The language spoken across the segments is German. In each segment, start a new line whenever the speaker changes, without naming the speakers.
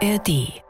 ARD.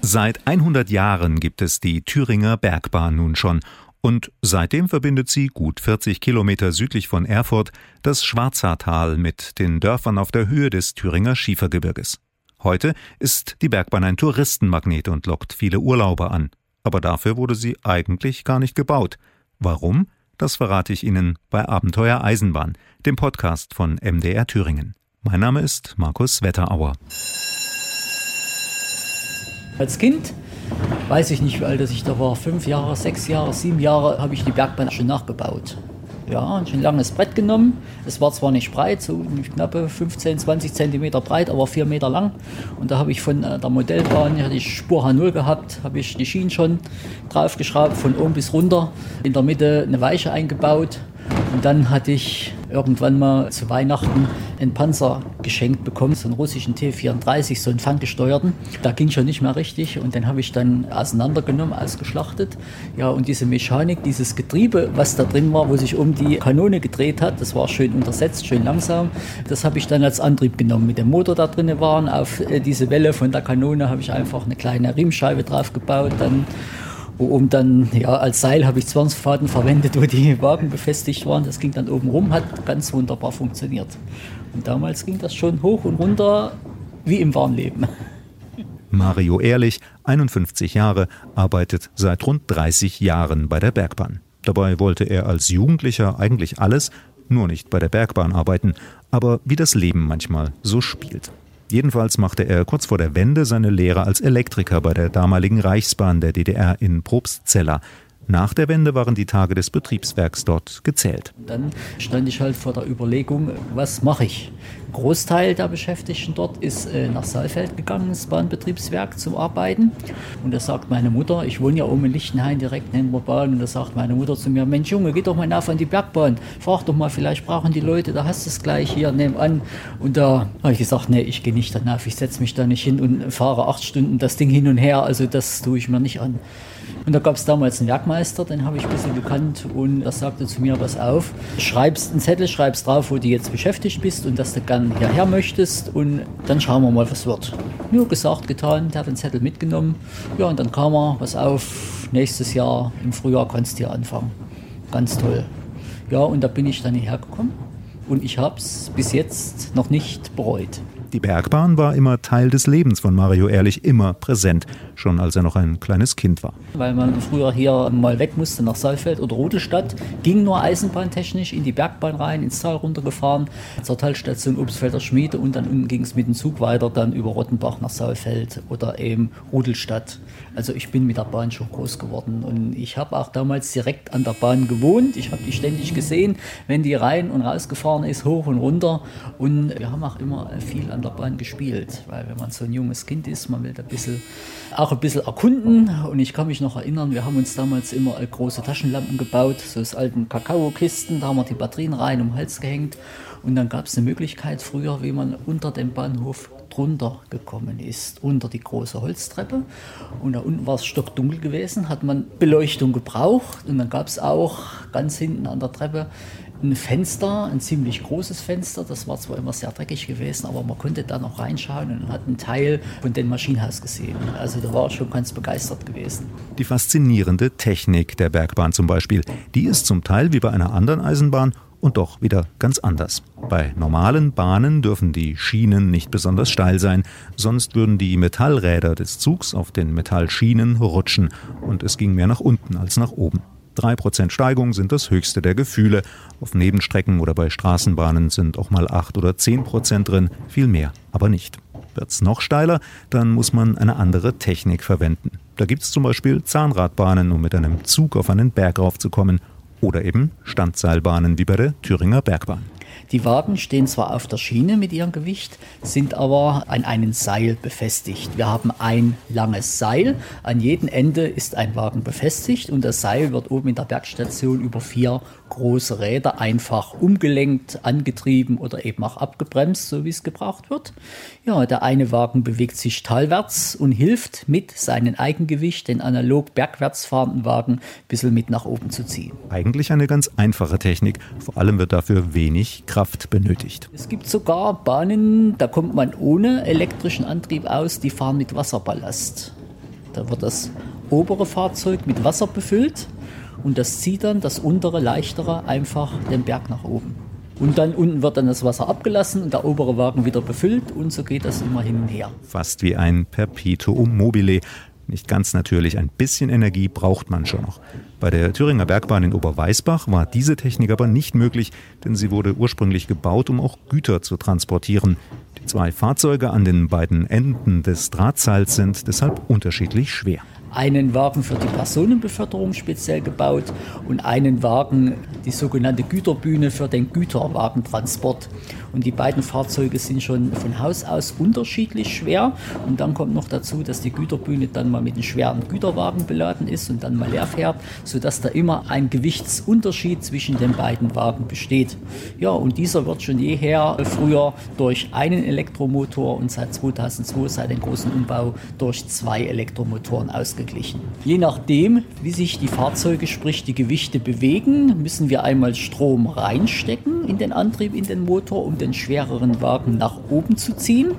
Seit 100 Jahren gibt es die Thüringer Bergbahn nun schon und seitdem verbindet sie gut 40 Kilometer südlich von Erfurt das Schwarzertal mit den Dörfern auf der Höhe des Thüringer Schiefergebirges. Heute ist die Bergbahn ein Touristenmagnet und lockt viele Urlauber an. Aber dafür wurde sie eigentlich gar nicht gebaut. Warum? Das verrate ich Ihnen bei Abenteuer Eisenbahn, dem Podcast von MDR Thüringen. Mein Name ist Markus Wetterauer.
Als Kind, weiß ich nicht, wie alt ich da war, fünf Jahre, sechs Jahre, sieben Jahre, habe ich die Bergbahn schon nachgebaut. Ja, schon ein langes Brett genommen. Es war zwar nicht breit, so knappe 15, 20 Zentimeter breit, aber vier Meter lang. Und da habe ich von äh, der Modellbahn, hatte ich Spur H0 gehabt, habe ich die Schienen schon draufgeschraubt, von oben bis runter. In der Mitte eine Weiche eingebaut und dann hatte ich irgendwann mal zu Weihnachten einen Panzer geschenkt bekommen, so einen russischen T-34, so einen ferngesteuerten. Da ging schon nicht mehr richtig und den habe ich dann auseinandergenommen, ausgeschlachtet. Ja, und diese Mechanik, dieses Getriebe, was da drin war, wo sich um die Kanone gedreht hat, das war schön untersetzt, schön langsam. Das habe ich dann als Antrieb genommen. Mit dem Motor da drin waren, auf äh, diese Welle von der Kanone habe ich einfach eine kleine Riemenscheibe drauf gebaut, dann um dann, ja, als Seil habe ich Zwangsfaden verwendet, wo die Wagen befestigt waren. Das ging dann oben rum, hat ganz wunderbar funktioniert. Und damals ging das schon hoch und runter wie im Warnleben.
Mario Ehrlich, 51 Jahre, arbeitet seit rund 30 Jahren bei der Bergbahn. Dabei wollte er als Jugendlicher eigentlich alles, nur nicht bei der Bergbahn arbeiten, aber wie das Leben manchmal so spielt. Jedenfalls machte er kurz vor der Wende seine Lehre als Elektriker bei der damaligen Reichsbahn der DDR in Probstzella. Nach der Wende waren die Tage des Betriebswerks dort gezählt.
Dann stand ich halt vor der Überlegung, was mache ich? Großteil der Beschäftigten dort ist äh, nach Saalfeld gegangen, ins Bahnbetriebswerk zum Arbeiten. Und da sagt meine Mutter, ich wohne ja oben in Lichtenhain direkt neben der Bahn, und da sagt meine Mutter zu mir, Mensch Junge, geh doch mal nach an die Bergbahn, frag doch mal, vielleicht brauchen die Leute, da hast du es gleich hier nebenan. Und da habe ich gesagt, nee, ich gehe nicht danach, ich setze mich da nicht hin und fahre acht Stunden das Ding hin und her, also das tue ich mir nicht an. Und da gab es damals einen Werkmeister, den habe ich ein bisschen gekannt und er sagte zu mir, pass auf, schreibst einen Zettel, schreibst drauf, wo du jetzt beschäftigt bist und dass du gern hierher möchtest und dann schauen wir mal, was wird. Nur gesagt, getan, der hat den Zettel mitgenommen. Ja, und dann kam er, pass auf, nächstes Jahr im Frühjahr kannst du hier anfangen. Ganz toll. Ja, und da bin ich dann hierher gekommen und ich habe es bis jetzt noch nicht bereut.
Die Bergbahn war immer Teil des Lebens von Mario Ehrlich, immer präsent, schon als er noch ein kleines Kind war.
Weil man früher hier mal weg musste nach Saalfeld oder Rodelstadt, ging nur eisenbahntechnisch in die Bergbahn rein, ins Tal runtergefahren, zur Talstation Obstfelder Schmiede und dann unten ging es mit dem Zug weiter, dann über Rottenbach nach Saalfeld oder eben Rodelstadt. Also ich bin mit der Bahn schon groß geworden und ich habe auch damals direkt an der Bahn gewohnt. Ich habe die ständig gesehen, wenn die rein und rausgefahren ist, hoch und runter. Und wir haben auch immer viel an Bahn gespielt, weil wenn man so ein junges Kind ist, man will da ein bisschen, auch ein bisschen erkunden. Und ich kann mich noch erinnern, wir haben uns damals immer große Taschenlampen gebaut, so aus alten Kakaokisten, da haben wir die Batterien rein um den Hals gehängt. Und dann gab es eine Möglichkeit früher, wie man unter dem Bahnhof drunter gekommen ist, unter die große Holztreppe. Und da unten war es stockdunkel gewesen, hat man Beleuchtung gebraucht. Und dann gab es auch ganz hinten an der Treppe ein Fenster, ein ziemlich großes Fenster. Das war zwar immer sehr dreckig gewesen, aber man konnte da noch reinschauen und hat einen Teil von dem Maschinenhaus gesehen. Also da war ich schon ganz begeistert gewesen.
Die faszinierende Technik der Bergbahn zum Beispiel, die ist zum Teil wie bei einer anderen Eisenbahn und doch wieder ganz anders. Bei normalen Bahnen dürfen die Schienen nicht besonders steil sein, sonst würden die Metallräder des Zugs auf den Metallschienen rutschen und es ging mehr nach unten als nach oben. 3% Steigung sind das höchste der Gefühle. Auf Nebenstrecken oder bei Straßenbahnen sind auch mal 8 oder 10% drin, viel mehr aber nicht. Wird's noch steiler, dann muss man eine andere Technik verwenden. Da gibt's zum Beispiel Zahnradbahnen, um mit einem Zug auf einen Berg raufzukommen, oder eben Standseilbahnen wie bei der Thüringer Bergbahn.
Die Wagen stehen zwar auf der Schiene mit ihrem Gewicht, sind aber an einem Seil befestigt. Wir haben ein langes Seil. An jedem Ende ist ein Wagen befestigt und das Seil wird oben in der Bergstation über vier große Räder einfach umgelenkt, angetrieben oder eben auch abgebremst, so wie es gebraucht wird. Ja, der eine Wagen bewegt sich talwärts und hilft mit seinem Eigengewicht den analog bergwärts fahrenden Wagen ein bisschen mit nach oben zu ziehen.
Eigentlich eigentlich eine ganz einfache Technik. Vor allem wird dafür wenig Kraft benötigt.
Es gibt sogar Bahnen, da kommt man ohne elektrischen Antrieb aus, die fahren mit Wasserballast. Da wird das obere Fahrzeug mit Wasser befüllt und das zieht dann das untere, leichtere einfach den Berg nach oben. Und dann unten wird dann das Wasser abgelassen und der obere Wagen wieder befüllt und so geht das immer hin und her.
Fast wie ein Perpetuum mobile. Nicht ganz natürlich, ein bisschen Energie braucht man schon noch. Bei der Thüringer Bergbahn in Oberweisbach war diese Technik aber nicht möglich, denn sie wurde ursprünglich gebaut, um auch Güter zu transportieren. Die zwei Fahrzeuge an den beiden Enden des Drahtseils sind deshalb unterschiedlich schwer
einen Wagen für die Personenbeförderung speziell gebaut und einen Wagen, die sogenannte Güterbühne, für den Güterwagentransport. Und die beiden Fahrzeuge sind schon von Haus aus unterschiedlich schwer. Und dann kommt noch dazu, dass die Güterbühne dann mal mit einem schweren Güterwagen beladen ist und dann mal leer fährt, sodass da immer ein Gewichtsunterschied zwischen den beiden Wagen besteht. Ja, und dieser wird schon jeher früher durch einen Elektromotor und seit 2002, seit dem großen Umbau, durch zwei Elektromotoren ausgeglichen. Je nachdem, wie sich die Fahrzeuge, sprich die Gewichte bewegen, müssen wir einmal Strom reinstecken in den Antrieb, in den Motor, um den schwereren Wagen nach oben zu ziehen.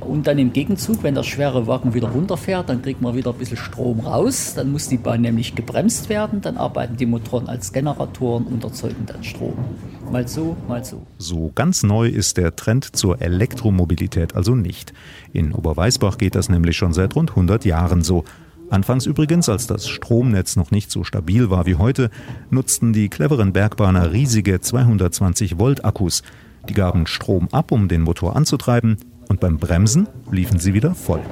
Und dann im Gegenzug, wenn der schwere Wagen wieder runterfährt, dann kriegt man wieder ein bisschen Strom raus. Dann muss die Bahn nämlich gebremst werden. Dann arbeiten die Motoren als Generatoren und erzeugen dann Strom. Mal so, mal so.
So ganz neu ist der Trend zur Elektromobilität also nicht. In Oberweisbach geht das nämlich schon seit rund 100 Jahren so. Anfangs übrigens, als das Stromnetz noch nicht so stabil war wie heute, nutzten die cleveren Bergbahner riesige 220 Volt Akkus. Die gaben Strom ab, um den Motor anzutreiben, und beim Bremsen liefen sie wieder voll.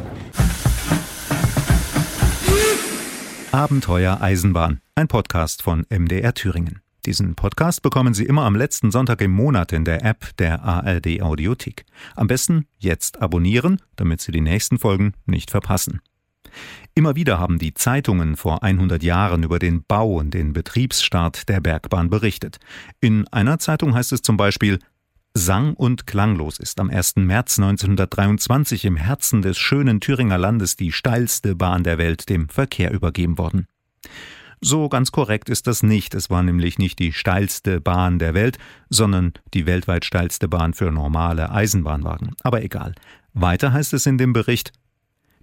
Abenteuer Eisenbahn, ein Podcast von MDR Thüringen. Diesen Podcast bekommen Sie immer am letzten Sonntag im Monat in der App der ARD Audiothek. Am besten jetzt abonnieren, damit Sie die nächsten Folgen nicht verpassen. Immer wieder haben die Zeitungen vor 100 Jahren über den Bau und den Betriebsstart der Bergbahn berichtet. In einer Zeitung heißt es zum Beispiel, Sang- und klanglos ist am 1. März 1923 im Herzen des schönen Thüringer Landes die steilste Bahn der Welt dem Verkehr übergeben worden. So ganz korrekt ist das nicht. Es war nämlich nicht die steilste Bahn der Welt, sondern die weltweit steilste Bahn für normale Eisenbahnwagen. Aber egal. Weiter heißt es in dem Bericht,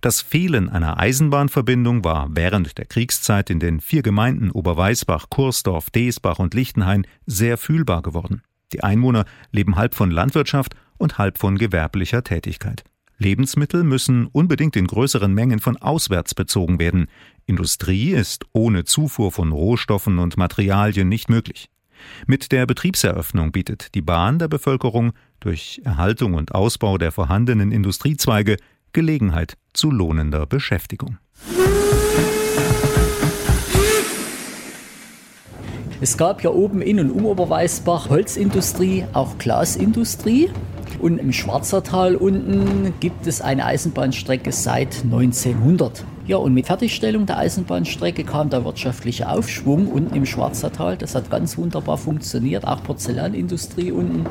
das Fehlen einer Eisenbahnverbindung war während der Kriegszeit in den vier Gemeinden Oberweisbach, Kursdorf, Deesbach und Lichtenhain sehr fühlbar geworden. Die Einwohner leben halb von Landwirtschaft und halb von gewerblicher Tätigkeit. Lebensmittel müssen unbedingt in größeren Mengen von auswärts bezogen werden. Industrie ist ohne Zufuhr von Rohstoffen und Materialien nicht möglich. Mit der Betriebseröffnung bietet die Bahn der Bevölkerung durch Erhaltung und Ausbau der vorhandenen Industriezweige Gelegenheit zu lohnender Beschäftigung.
Es gab ja oben in und um Oberweißbach Holzindustrie, auch Glasindustrie. Und im Schwarzertal unten gibt es eine Eisenbahnstrecke seit 1900. Ja, und mit Fertigstellung der Eisenbahnstrecke kam der wirtschaftliche Aufschwung unten im Schwarzertal. Das hat ganz wunderbar funktioniert, auch Porzellanindustrie unten.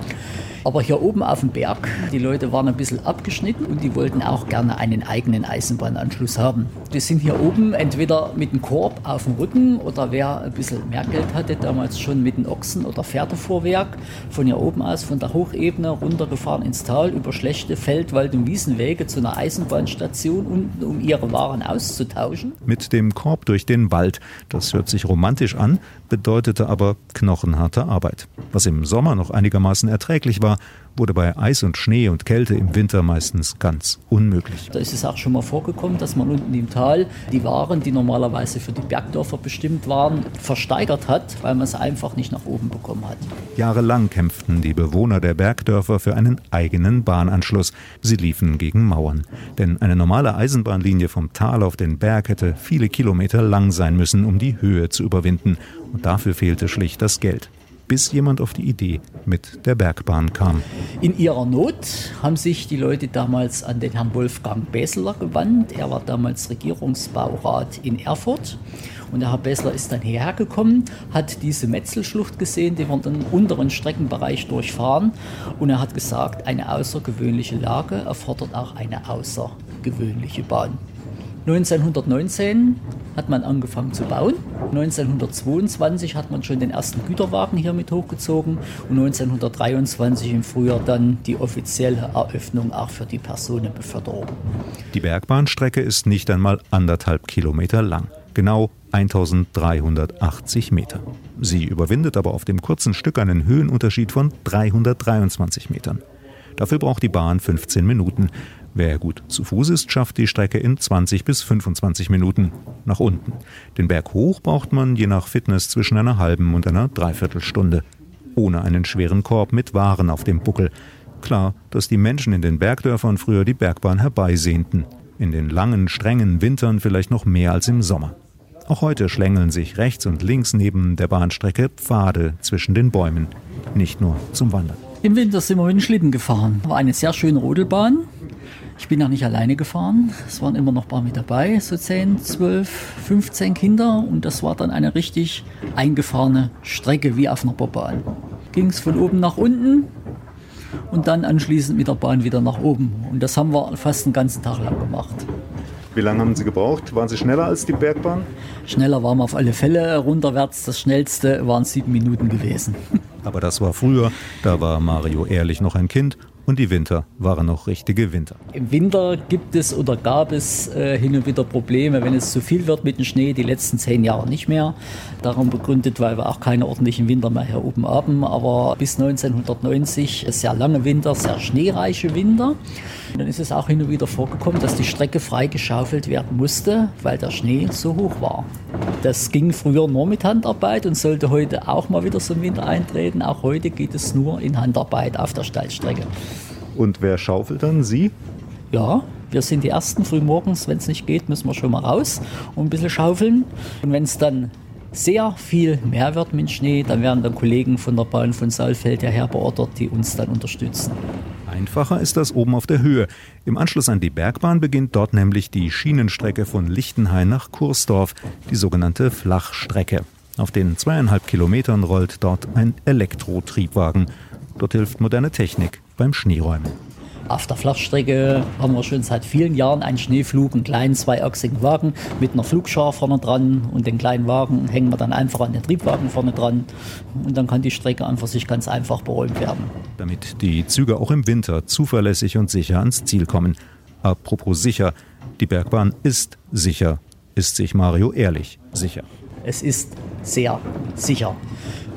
Aber hier oben auf dem Berg, die Leute waren ein bisschen abgeschnitten und die wollten auch gerne einen eigenen Eisenbahnanschluss haben. Die sind hier oben entweder mit dem Korb auf dem Rücken oder wer ein bisschen mehr Geld hatte, damals schon mit dem Ochsen- oder Pferdefuhrwerk, von hier oben aus, von der Hochebene runtergefahren ins Tal über schlechte Feld-, Wald- und Wiesenwege zu einer Eisenbahnstation unten, um ihre Waren auszutauschen.
Mit dem Korb durch den Wald. Das hört sich romantisch an, bedeutete aber knochenharte Arbeit. Was im Sommer noch einigermaßen erträglich war, wurde bei Eis und Schnee und Kälte im Winter meistens ganz unmöglich.
Da ist es auch schon mal vorgekommen, dass man unten im Tal die Waren, die normalerweise für die Bergdörfer bestimmt waren, versteigert hat, weil man es einfach nicht nach oben bekommen hat.
Jahrelang kämpften die Bewohner der Bergdörfer für einen eigenen Bahnanschluss. Sie liefen gegen Mauern. Denn eine normale Eisenbahnlinie vom Tal auf den Berg hätte viele Kilometer lang sein müssen, um die Höhe zu überwinden. Und dafür fehlte schlicht das Geld bis jemand auf die Idee mit der Bergbahn kam.
In ihrer Not haben sich die Leute damals an den Herrn Wolfgang Besseler gewandt. Er war damals Regierungsbaurat in Erfurt. Und der Herr Bessler ist dann hierher gekommen, hat diese Metzelschlucht gesehen, die wir den unteren Streckenbereich durchfahren. Und er hat gesagt, eine außergewöhnliche Lage erfordert auch eine außergewöhnliche Bahn. 1919 hat man angefangen zu bauen. 1922 hat man schon den ersten Güterwagen hier mit hochgezogen und 1923 im Frühjahr dann die offizielle Eröffnung auch für die Personenbeförderung.
Die Bergbahnstrecke ist nicht einmal anderthalb Kilometer lang, genau 1380 Meter. Sie überwindet aber auf dem kurzen Stück einen Höhenunterschied von 323 Metern. Dafür braucht die Bahn 15 Minuten. Wer gut zu Fuß ist, schafft die Strecke in 20 bis 25 Minuten nach unten. Den Berg hoch braucht man je nach Fitness zwischen einer halben und einer Dreiviertelstunde. Ohne einen schweren Korb mit Waren auf dem Buckel. Klar, dass die Menschen in den Bergdörfern früher die Bergbahn herbeisehnten. In den langen, strengen Wintern vielleicht noch mehr als im Sommer. Auch heute schlängeln sich rechts und links neben der Bahnstrecke Pfade zwischen den Bäumen. Nicht nur zum Wandern.
Im Winter sind wir mit dem Schlitten gefahren. War eine sehr schöne Rodelbahn. Ich bin auch nicht alleine gefahren. Es waren immer noch ein paar mit dabei, so 10, 12, 15 Kinder. Und das war dann eine richtig eingefahrene Strecke wie auf einer Bobbahn. Ging es von oben nach unten und dann anschließend mit der Bahn wieder nach oben. Und das haben wir fast den ganzen Tag lang gemacht.
Wie lange haben Sie gebraucht? Waren Sie schneller als die Bergbahn?
Schneller waren wir auf alle Fälle. Runterwärts das schnellste waren sieben Minuten gewesen.
Aber das war früher. Da war Mario Ehrlich noch ein Kind und die Winter waren noch richtige Winter.
Im Winter gibt es oder gab es äh, hin und wieder Probleme, wenn es zu viel wird mit dem Schnee, die letzten zehn Jahre nicht mehr. Darum begründet, weil wir auch keine ordentlichen Winter mehr hier oben haben. Aber bis 1990 sehr lange Winter, sehr schneereiche Winter. Und dann ist es auch hin und wieder vorgekommen, dass die Strecke freigeschaufelt werden musste, weil der Schnee so hoch war. Das ging früher nur mit Handarbeit und sollte heute auch mal wieder so im Winter eintreten. Auch heute geht es nur in Handarbeit auf der Steilstrecke.
Und wer schaufelt dann? Sie?
Ja, wir sind die Ersten. Frühmorgens, wenn es nicht geht, müssen wir schon mal raus und ein bisschen schaufeln. Und wenn es dann sehr viel mehr wird mit Schnee, dann werden dann Kollegen von der Bahn von Saalfeld hierher beordert, die uns dann unterstützen.
Einfacher ist das oben auf der Höhe. Im Anschluss an die Bergbahn beginnt dort nämlich die Schienenstrecke von Lichtenhain nach Kursdorf, die sogenannte Flachstrecke. Auf den zweieinhalb Kilometern rollt dort ein Elektrotriebwagen. Dort hilft moderne Technik beim Schneeräumen.
Auf der Flachstrecke haben wir schon seit vielen Jahren einen Schneeflug, einen kleinen zweiachsigen Wagen mit einer Flugschar vorne dran und den kleinen Wagen hängen wir dann einfach an den Triebwagen vorne dran und dann kann die Strecke einfach sich ganz einfach beräumt werden.
Damit die Züge auch im Winter zuverlässig und sicher ans Ziel kommen. Apropos sicher, die Bergbahn ist sicher, ist sich Mario ehrlich sicher.
Es ist sehr sicher.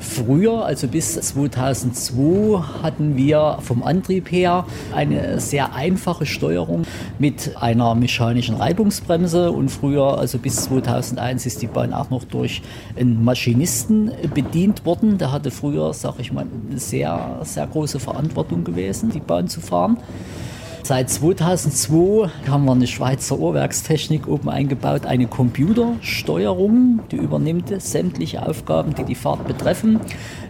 Früher, also bis 2002, hatten wir vom Antrieb her eine sehr einfache Steuerung mit einer mechanischen Reibungsbremse und früher, also bis 2001, ist die Bahn auch noch durch einen Maschinisten bedient worden. Der hatte früher, sag ich mal, eine sehr, sehr große Verantwortung gewesen, die Bahn zu fahren. Seit 2002 haben wir eine Schweizer Uhrwerkstechnik oben eingebaut, eine Computersteuerung, die übernimmt sämtliche Aufgaben, die die Fahrt betreffen.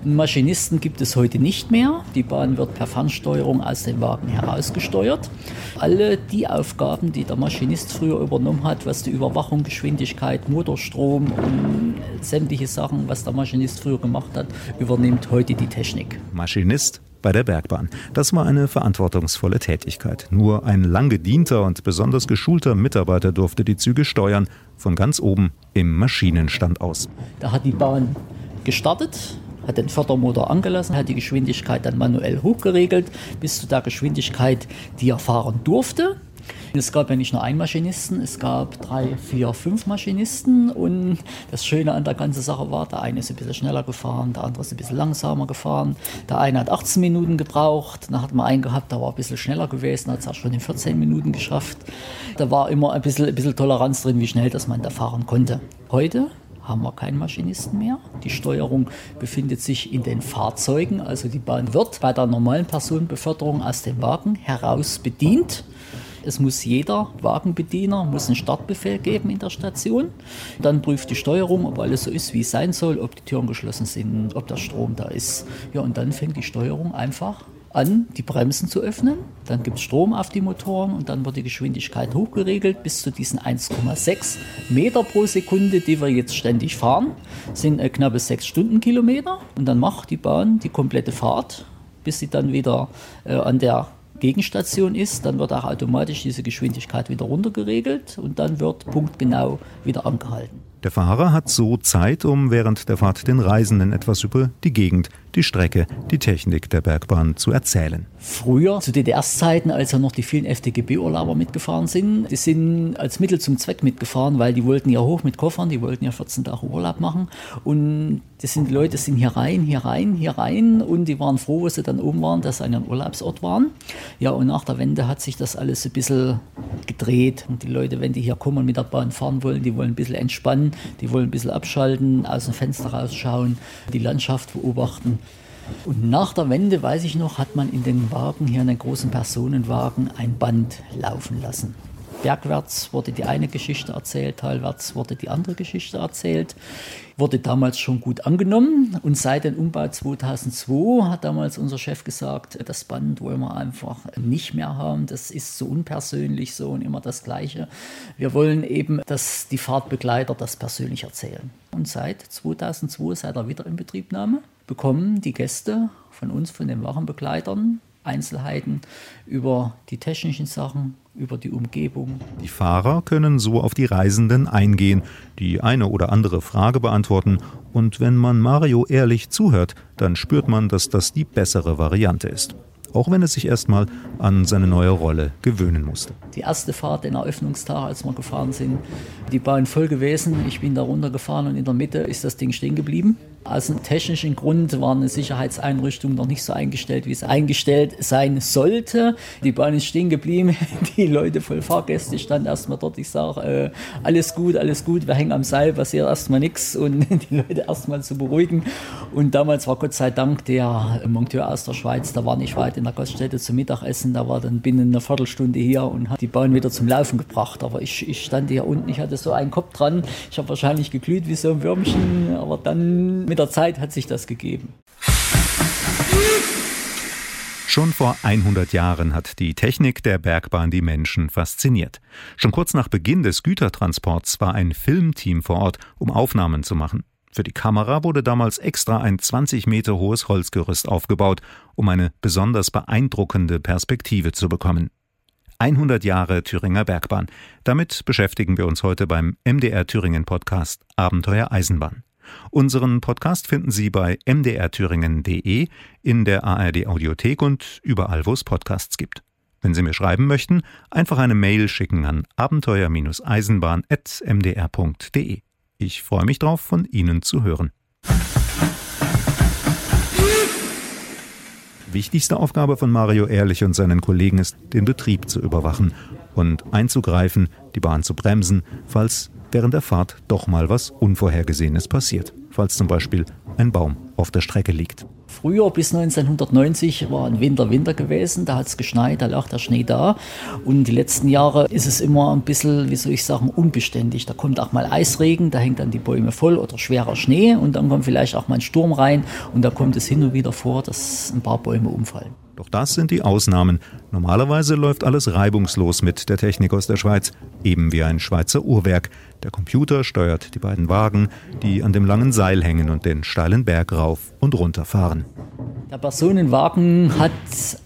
Einen Maschinisten gibt es heute nicht mehr. Die Bahn wird per Fernsteuerung aus dem Wagen herausgesteuert. Alle die Aufgaben, die der Maschinist früher übernommen hat, was die Überwachung, Geschwindigkeit, Motorstrom und sämtliche Sachen, was der Maschinist früher gemacht hat, übernimmt heute die Technik.
Maschinist bei der Bergbahn. Das war eine verantwortungsvolle Tätigkeit. Nur ein lang gedienter und besonders geschulter Mitarbeiter durfte die Züge steuern, von ganz oben im Maschinenstand aus.
Da hat die Bahn gestartet, hat den Fördermotor angelassen, hat die Geschwindigkeit dann manuell hochgeregelt bis zu der Geschwindigkeit, die er fahren durfte. Es gab ja nicht nur einen Maschinisten, es gab drei, vier, fünf Maschinisten und das Schöne an der ganzen Sache war, der eine ist ein bisschen schneller gefahren, der andere ist ein bisschen langsamer gefahren. Der eine hat 18 Minuten gebraucht, dann hat man einen gehabt, der war ein bisschen schneller gewesen, hat es auch schon in 14 Minuten geschafft. Da war immer ein bisschen, ein bisschen Toleranz drin, wie schnell das man da fahren konnte. Heute haben wir keinen Maschinisten mehr. Die Steuerung befindet sich in den Fahrzeugen, also die Bahn wird bei der normalen Personenbeförderung aus dem Wagen heraus bedient. Es muss jeder Wagenbediener muss einen Startbefehl geben in der Station. Dann prüft die Steuerung, ob alles so ist, wie es sein soll, ob die Türen geschlossen sind, ob der Strom da ist. Ja, und dann fängt die Steuerung einfach an, die Bremsen zu öffnen. Dann gibt es Strom auf die Motoren und dann wird die Geschwindigkeit hochgeregelt bis zu diesen 1,6 Meter pro Sekunde, die wir jetzt ständig fahren. Das sind äh, knappe 6 Stundenkilometer. Und dann macht die Bahn die komplette Fahrt, bis sie dann wieder äh, an der Gegenstation ist, dann wird auch automatisch diese Geschwindigkeit wieder runtergeregelt und dann wird punktgenau wieder angehalten.
Der Fahrer hat so Zeit, um während der Fahrt den Reisenden etwas über die Gegend, die Strecke, die Technik der Bergbahn zu erzählen.
Früher, zu DDR-Zeiten, als ja noch die vielen FDGB-Urlauber mitgefahren sind, die sind als Mittel zum Zweck mitgefahren, weil die wollten ja hoch mit Koffern, die wollten ja 14 Tage Urlaub machen. Und das sind die Leute, sind hier rein, hier rein, hier rein und die waren froh, wo sie dann oben waren, dass sie an einem Urlaubsort waren. Ja, und nach der Wende hat sich das alles ein bisschen gedreht. Und die Leute, wenn die hier kommen und mit der Bahn fahren wollen, die wollen ein bisschen entspannen, die wollen ein bisschen abschalten, aus dem Fenster rausschauen, die Landschaft beobachten. Und nach der Wende, weiß ich noch, hat man in den Wagen, hier in den großen Personenwagen, ein Band laufen lassen. Bergwärts wurde die eine Geschichte erzählt, talwärts wurde die andere Geschichte erzählt. Wurde damals schon gut angenommen und seit dem Umbau 2002 hat damals unser Chef gesagt, das Band wollen wir einfach nicht mehr haben. Das ist so unpersönlich so und immer das Gleiche. Wir wollen eben, dass die Fahrtbegleiter das persönlich erzählen. Und seit 2002, seit der Wiederinbetriebnahme, bekommen die Gäste von uns, von den Wachenbegleitern, Einzelheiten über die technischen Sachen, über die Umgebung.
Die Fahrer können so auf die Reisenden eingehen, die eine oder andere Frage beantworten und wenn man Mario ehrlich zuhört, dann spürt man, dass das die bessere Variante ist auch wenn er sich erstmal an seine neue Rolle gewöhnen musste.
Die erste Fahrt, den Eröffnungstag, als wir gefahren sind, die Bahn voll gewesen. Ich bin da runtergefahren und in der Mitte ist das Ding stehen geblieben. Aus einem technischen Grund war eine Sicherheitseinrichtung noch nicht so eingestellt, wie es eingestellt sein sollte. Die Bahn ist stehen geblieben, die Leute voll Fahrgäste standen erstmal dort. Ich sage, äh, alles gut, alles gut, wir hängen am Seil, passiert erstmal nichts und die Leute erstmal zu beruhigen. Und damals war Gott sei Dank der Monteur aus der Schweiz, der war nicht weit in der Gaststätte zum Mittagessen, da war dann binnen einer Viertelstunde hier und hat die Bahn wieder zum Laufen gebracht. Aber ich, ich stand hier unten, ich hatte so einen Kopf dran, ich habe wahrscheinlich geglüht wie so ein Würmchen, aber dann mit der Zeit hat sich das gegeben.
Schon vor 100 Jahren hat die Technik der Bergbahn die Menschen fasziniert. Schon kurz nach Beginn des Gütertransports war ein Filmteam vor Ort, um Aufnahmen zu machen. Für die Kamera wurde damals extra ein 20 Meter hohes Holzgerüst aufgebaut, um eine besonders beeindruckende Perspektive zu bekommen. 100 Jahre Thüringer Bergbahn. Damit beschäftigen wir uns heute beim MDR Thüringen Podcast Abenteuer Eisenbahn. Unseren Podcast finden Sie bei mdrthüringen.de, in der ARD Audiothek und überall, wo es Podcasts gibt. Wenn Sie mir schreiben möchten, einfach eine Mail schicken an abenteuer-eisenbahn.mdr.de. Ich freue mich darauf, von Ihnen zu hören. Wichtigste Aufgabe von Mario Ehrlich und seinen Kollegen ist, den Betrieb zu überwachen und einzugreifen, die Bahn zu bremsen, falls während der Fahrt doch mal was Unvorhergesehenes passiert, falls zum Beispiel ein Baum auf der Strecke liegt.
Früher bis 1990 war ein Winter Winter gewesen, da hat es geschneit, da lag der Schnee da. Und die letzten Jahre ist es immer ein bisschen, wie soll ich sagen, unbeständig. Da kommt auch mal Eisregen, da hängt dann die Bäume voll oder schwerer Schnee und dann kommt vielleicht auch mal ein Sturm rein und da kommt es hin und wieder vor, dass ein paar Bäume umfallen.
Doch das sind die Ausnahmen. Normalerweise läuft alles reibungslos mit der Technik aus der Schweiz, eben wie ein Schweizer Uhrwerk. Der Computer steuert die beiden Wagen, die an dem langen Seil hängen und den steilen Berg rauf und runter fahren.
Der Personenwagen hat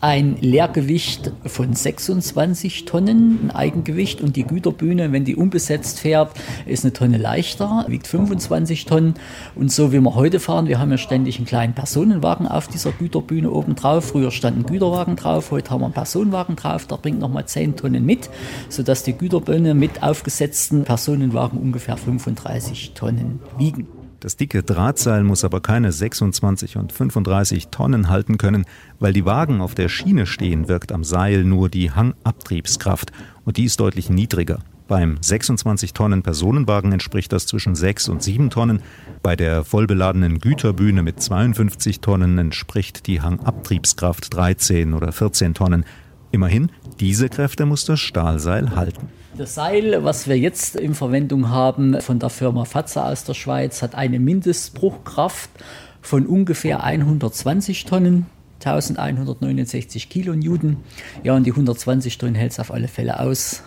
ein Leergewicht von 26 Tonnen, ein Eigengewicht, und die Güterbühne, wenn die unbesetzt fährt, ist eine Tonne leichter, wiegt 25 Tonnen. Und so wie wir heute fahren, wir haben ja ständig einen kleinen Personenwagen auf dieser Güterbühne oben drauf. Früher stand ein Güterwagen drauf, heute haben wir einen Personenwagen drauf, der bringt nochmal 10 Tonnen mit, sodass die Güterbühne mit aufgesetzten Personenwagen ungefähr 35 Tonnen wiegen.
Das dicke Drahtseil muss aber keine 26 und 35 Tonnen halten können, weil die Wagen auf der Schiene stehen, wirkt am Seil nur die Hangabtriebskraft und die ist deutlich niedriger. Beim 26 Tonnen Personenwagen entspricht das zwischen 6 und 7 Tonnen. Bei der vollbeladenen Güterbühne mit 52 Tonnen entspricht die Hangabtriebskraft 13 oder 14 Tonnen. Immerhin, diese Kräfte muss das Stahlseil halten.
Das Seil, was wir jetzt in Verwendung haben von der Firma Fatza aus der Schweiz, hat eine Mindestbruchkraft von ungefähr 120 Tonnen. 1169 Kilonewton. Ja, und die 120 Tonnen hält es auf alle Fälle aus.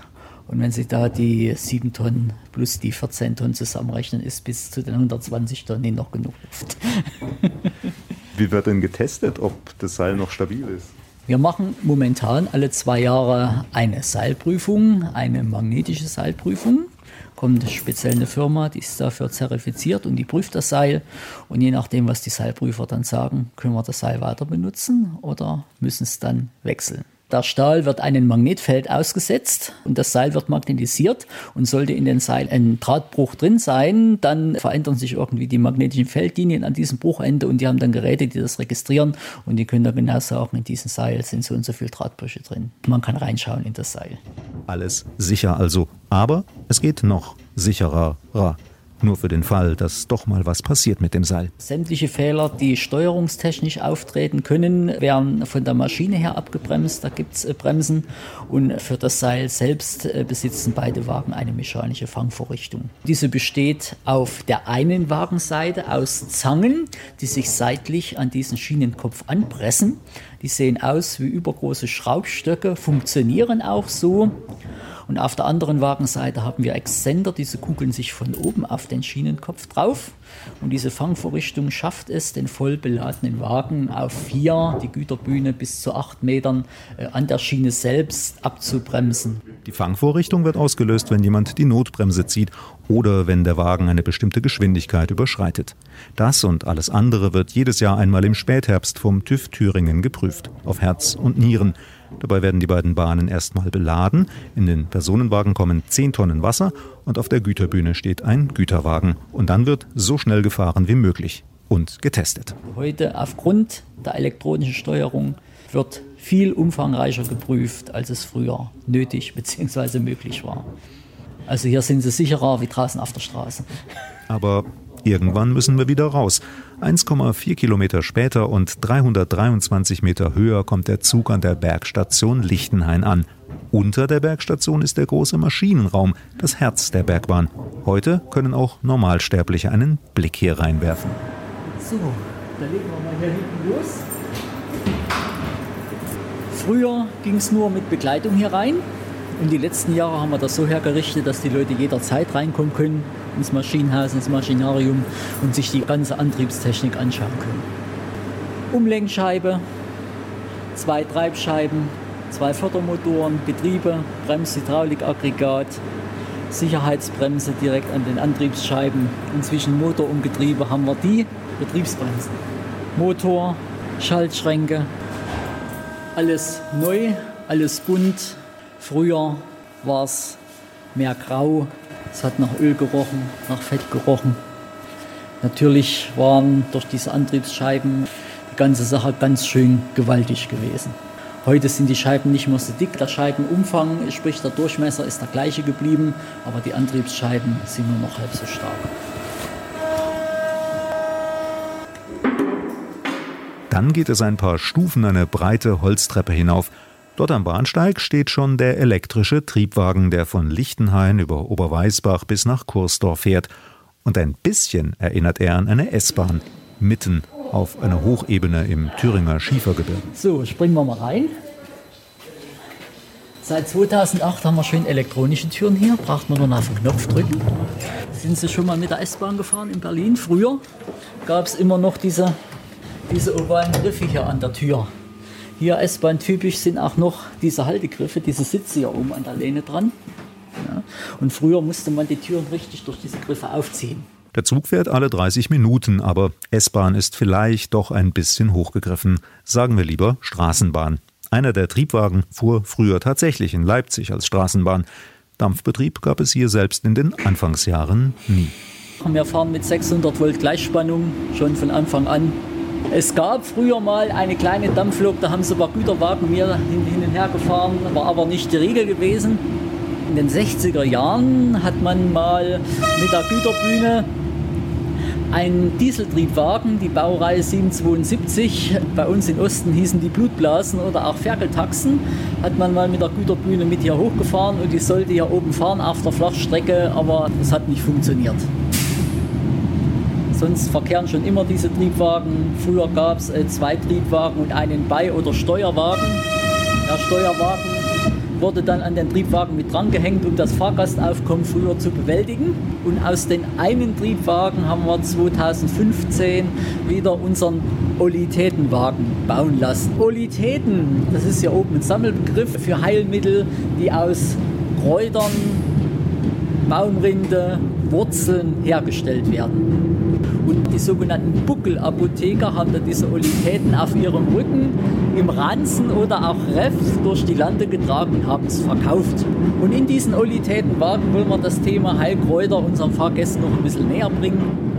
Und wenn Sie da die 7 Tonnen plus die 14 Tonnen zusammenrechnen, ist bis zu den 120 Tonnen noch genug Luft.
Wie wird denn getestet, ob das Seil noch stabil ist?
Wir machen momentan alle zwei Jahre eine Seilprüfung, eine magnetische Seilprüfung. Kommt speziell eine Firma, die ist dafür zertifiziert und die prüft das Seil. Und je nachdem, was die Seilprüfer dann sagen, können wir das Seil weiter benutzen oder müssen es dann wechseln. Der Stahl wird einem Magnetfeld ausgesetzt und das Seil wird magnetisiert und sollte in den Seil ein Drahtbruch drin sein, dann verändern sich irgendwie die magnetischen Feldlinien an diesem Bruchende und die haben dann Geräte, die das registrieren und die können dann genau sagen, in diesem Seil sind so und so viele Drahtbrüche drin. Man kann reinschauen in das Seil.
Alles sicher also, aber es geht noch sicherer. Nur für den Fall, dass doch mal was passiert mit dem Seil.
Sämtliche Fehler, die steuerungstechnisch auftreten können, werden von der Maschine her abgebremst. Da gibt es äh, Bremsen. Und für das Seil selbst äh, besitzen beide Wagen eine mechanische Fangvorrichtung. Diese besteht auf der einen Wagenseite aus Zangen, die sich seitlich an diesen Schienenkopf anpressen. Die sehen aus wie übergroße Schraubstöcke, funktionieren auch so. Und auf der anderen Wagenseite haben wir Exzender, diese kugeln sich von oben auf den Schienenkopf drauf. Und diese Fangvorrichtung schafft es, den voll beladenen Wagen auf vier, die Güterbühne bis zu acht Metern äh, an der Schiene selbst abzubremsen.
Die Fangvorrichtung wird ausgelöst, wenn jemand die Notbremse zieht oder wenn der Wagen eine bestimmte Geschwindigkeit überschreitet. Das und alles andere wird jedes Jahr einmal im Spätherbst vom TÜV Thüringen geprüft, auf Herz und Nieren. Dabei werden die beiden Bahnen erstmal beladen. In den Personenwagen kommen 10 Tonnen Wasser und auf der Güterbühne steht ein Güterwagen. Und dann wird so schnell gefahren wie möglich und getestet.
Heute aufgrund der elektronischen Steuerung wird viel umfangreicher geprüft, als es früher nötig bzw. möglich war. Also hier sind sie sicherer wie draußen auf der Straße.
Aber Irgendwann müssen wir wieder raus. 1,4 Kilometer später und 323 Meter höher kommt der Zug an der Bergstation Lichtenhain an. Unter der Bergstation ist der große Maschinenraum, das Herz der Bergbahn. Heute können auch Normalsterbliche einen Blick hier reinwerfen.
So, da legen wir mal hier hinten los. Früher ging es nur mit Begleitung hier rein. Und die letzten Jahre haben wir das so hergerichtet, dass die Leute jederzeit reinkommen können ins Maschinenhaus, ins Maschinarium und sich die ganze Antriebstechnik anschauen können. Umlenkscheibe, zwei Treibscheiben, zwei Fördermotoren, Getriebe, Bremshydraulikaggregat, Sicherheitsbremse direkt an den Antriebsscheiben. Und zwischen Motor und Getriebe haben wir die Betriebsbremsen. Motor, Schaltschränke, alles neu, alles bunt. Früher war es mehr grau, es hat nach Öl gerochen, nach Fett gerochen. Natürlich waren durch diese Antriebsscheiben die ganze Sache ganz schön gewaltig gewesen. Heute sind die Scheiben nicht mehr so dick, der Scheibenumfang, sprich der Durchmesser ist der gleiche geblieben, aber die Antriebsscheiben sind nur noch halb so stark.
Dann geht es ein paar Stufen eine breite Holztreppe hinauf Dort am Bahnsteig steht schon der elektrische Triebwagen, der von Lichtenhain über Oberweisbach bis nach Kursdorf fährt. Und ein bisschen erinnert er an eine S-Bahn, mitten auf einer Hochebene im Thüringer Schiefergebirge.
So, springen wir mal rein. Seit 2008 haben wir schön elektronische Türen hier, braucht man nur noch auf den Knopf drücken. Sind Sie schon mal mit der S-Bahn gefahren in Berlin? Früher gab es immer noch diese, diese ovalen Griffe hier an der Tür. Hier S-Bahn typisch sind auch noch diese Haltegriffe, diese Sitze hier oben an der Lehne dran. Ja. Und früher musste man die Türen richtig durch diese Griffe aufziehen.
Der Zug fährt alle 30 Minuten, aber S-Bahn ist vielleicht doch ein bisschen hochgegriffen. Sagen wir lieber Straßenbahn. Einer der Triebwagen fuhr früher tatsächlich in Leipzig als Straßenbahn. Dampfbetrieb gab es hier selbst in den Anfangsjahren nie.
Wir fahren mit 600 Volt Gleichspannung schon von Anfang an. Es gab früher mal eine kleine Dampflok, da haben sie paar Güterwagen mir hin, hin und her gefahren, war aber nicht die Regel gewesen. In den 60er Jahren hat man mal mit der Güterbühne einen Dieseltriebwagen, die Baureihe 772, bei uns in Osten hießen die Blutblasen oder auch Ferkeltaxen, hat man mal mit der Güterbühne mit hier hochgefahren und die sollte hier oben fahren auf der Flachstrecke, aber es hat nicht funktioniert. Sonst verkehren schon immer diese Triebwagen. Früher gab es äh, zwei Triebwagen und einen Bei- oder Steuerwagen. Der Steuerwagen wurde dann an den Triebwagen mit dran gehängt, um das Fahrgastaufkommen früher zu bewältigen. Und aus den einen Triebwagen haben wir 2015 wieder unseren Olitätenwagen bauen lassen. Olitäten, das ist ja oben ein Sammelbegriff für Heilmittel, die aus Kräutern, Baumrinde, Wurzeln hergestellt werden. Und die sogenannten Buckelapotheker haben dann diese Olitäten auf ihrem Rücken im Ranzen oder auch Reff durch die Lande getragen und haben es verkauft. Und in diesen Olitätenwagen wollen wir das Thema Heilkräuter unseren Fahrgästen noch ein bisschen näher bringen.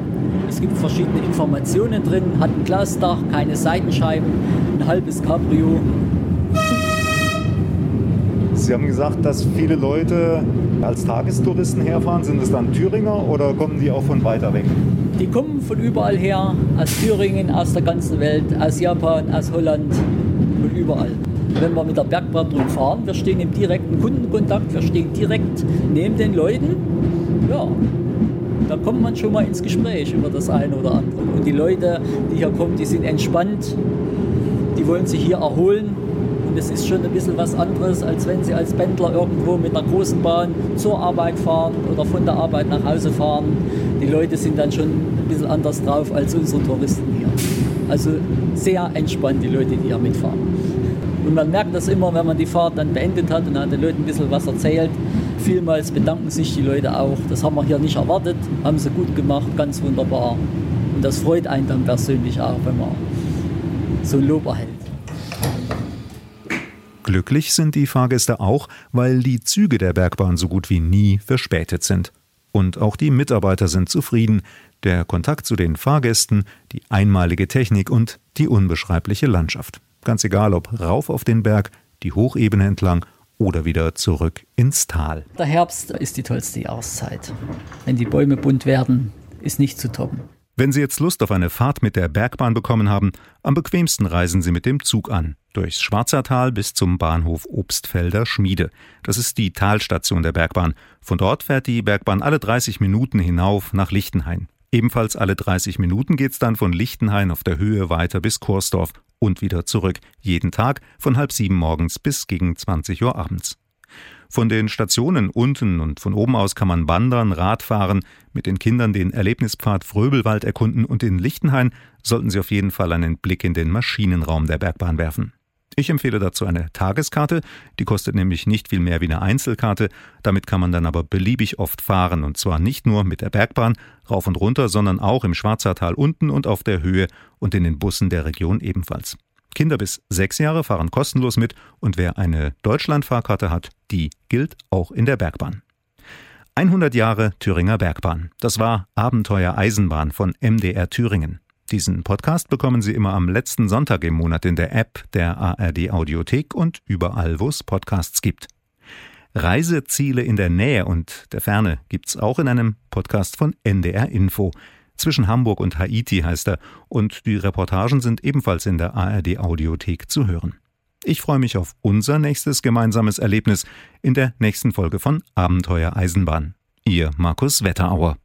Es gibt verschiedene Informationen drin, hat ein Glasdach, keine Seitenscheiben, ein halbes Cabrio.
Sie haben gesagt, dass viele Leute als Tagestouristen herfahren. Sind es dann Thüringer oder kommen die auch von weiter weg?
Die kommen von überall her, aus Thüringen, aus der ganzen Welt, aus Japan, aus Holland, von überall. Wenn wir mit der Bergbahn fahren, wir stehen im direkten Kundenkontakt, wir stehen direkt neben den Leuten. Ja, da kommt man schon mal ins Gespräch über das eine oder andere. Und die Leute, die hier kommen, die sind entspannt, die wollen sich hier erholen und es ist schon ein bisschen was anderes, als wenn Sie als Pendler irgendwo mit einer großen Bahn zur Arbeit fahren oder von der Arbeit nach Hause fahren. Die Leute sind dann schon ein bisschen anders drauf als unsere Touristen hier. Also sehr entspannt, die Leute, die hier mitfahren. Und man merkt das immer, wenn man die Fahrt dann beendet hat und hat den Leuten ein bisschen was erzählt. Vielmals bedanken sich die Leute auch. Das haben wir hier nicht erwartet, haben sie gut gemacht, ganz wunderbar. Und das freut einen dann persönlich auch, wenn man so ein Lob erhält.
Glücklich sind die Fahrgäste auch, weil die Züge der Bergbahn so gut wie nie verspätet sind. Und auch die Mitarbeiter sind zufrieden. Der Kontakt zu den Fahrgästen, die einmalige Technik und die unbeschreibliche Landschaft. Ganz egal, ob rauf auf den Berg, die Hochebene entlang oder wieder zurück ins Tal.
Der Herbst ist die tollste Jahreszeit. Wenn die Bäume bunt werden, ist nicht zu toppen.
Wenn Sie jetzt Lust auf eine Fahrt mit der Bergbahn bekommen haben, am bequemsten reisen Sie mit dem Zug an. Durchs Schwarzertal bis zum Bahnhof Obstfelder Schmiede. Das ist die Talstation der Bergbahn. Von dort fährt die Bergbahn alle 30 Minuten hinauf nach Lichtenhain. Ebenfalls alle 30 Minuten geht's dann von Lichtenhain auf der Höhe weiter bis Korsdorf und wieder zurück. Jeden Tag von halb sieben morgens bis gegen 20 Uhr abends. Von den Stationen unten und von oben aus kann man wandern, Radfahren, mit den Kindern den Erlebnispfad Fröbelwald erkunden und in Lichtenhain sollten Sie auf jeden Fall einen Blick in den Maschinenraum der Bergbahn werfen. Ich empfehle dazu eine Tageskarte, die kostet nämlich nicht viel mehr wie eine Einzelkarte, damit kann man dann aber beliebig oft fahren und zwar nicht nur mit der Bergbahn rauf und runter, sondern auch im Schwarzertal unten und auf der Höhe und in den Bussen der Region ebenfalls. Kinder bis sechs Jahre fahren kostenlos mit und wer eine Deutschlandfahrkarte hat, die gilt auch in der Bergbahn. 100 Jahre Thüringer Bergbahn. Das war Abenteuer Eisenbahn von MDR Thüringen. Diesen Podcast bekommen Sie immer am letzten Sonntag im Monat in der App der ARD Audiothek und überall, wo es Podcasts gibt. Reiseziele in der Nähe und der Ferne gibt's auch in einem Podcast von NDR Info. Zwischen Hamburg und Haiti heißt er, und die Reportagen sind ebenfalls in der ARD Audiothek zu hören. Ich freue mich auf unser nächstes gemeinsames Erlebnis in der nächsten Folge von Abenteuer Eisenbahn. Ihr Markus Wetterauer.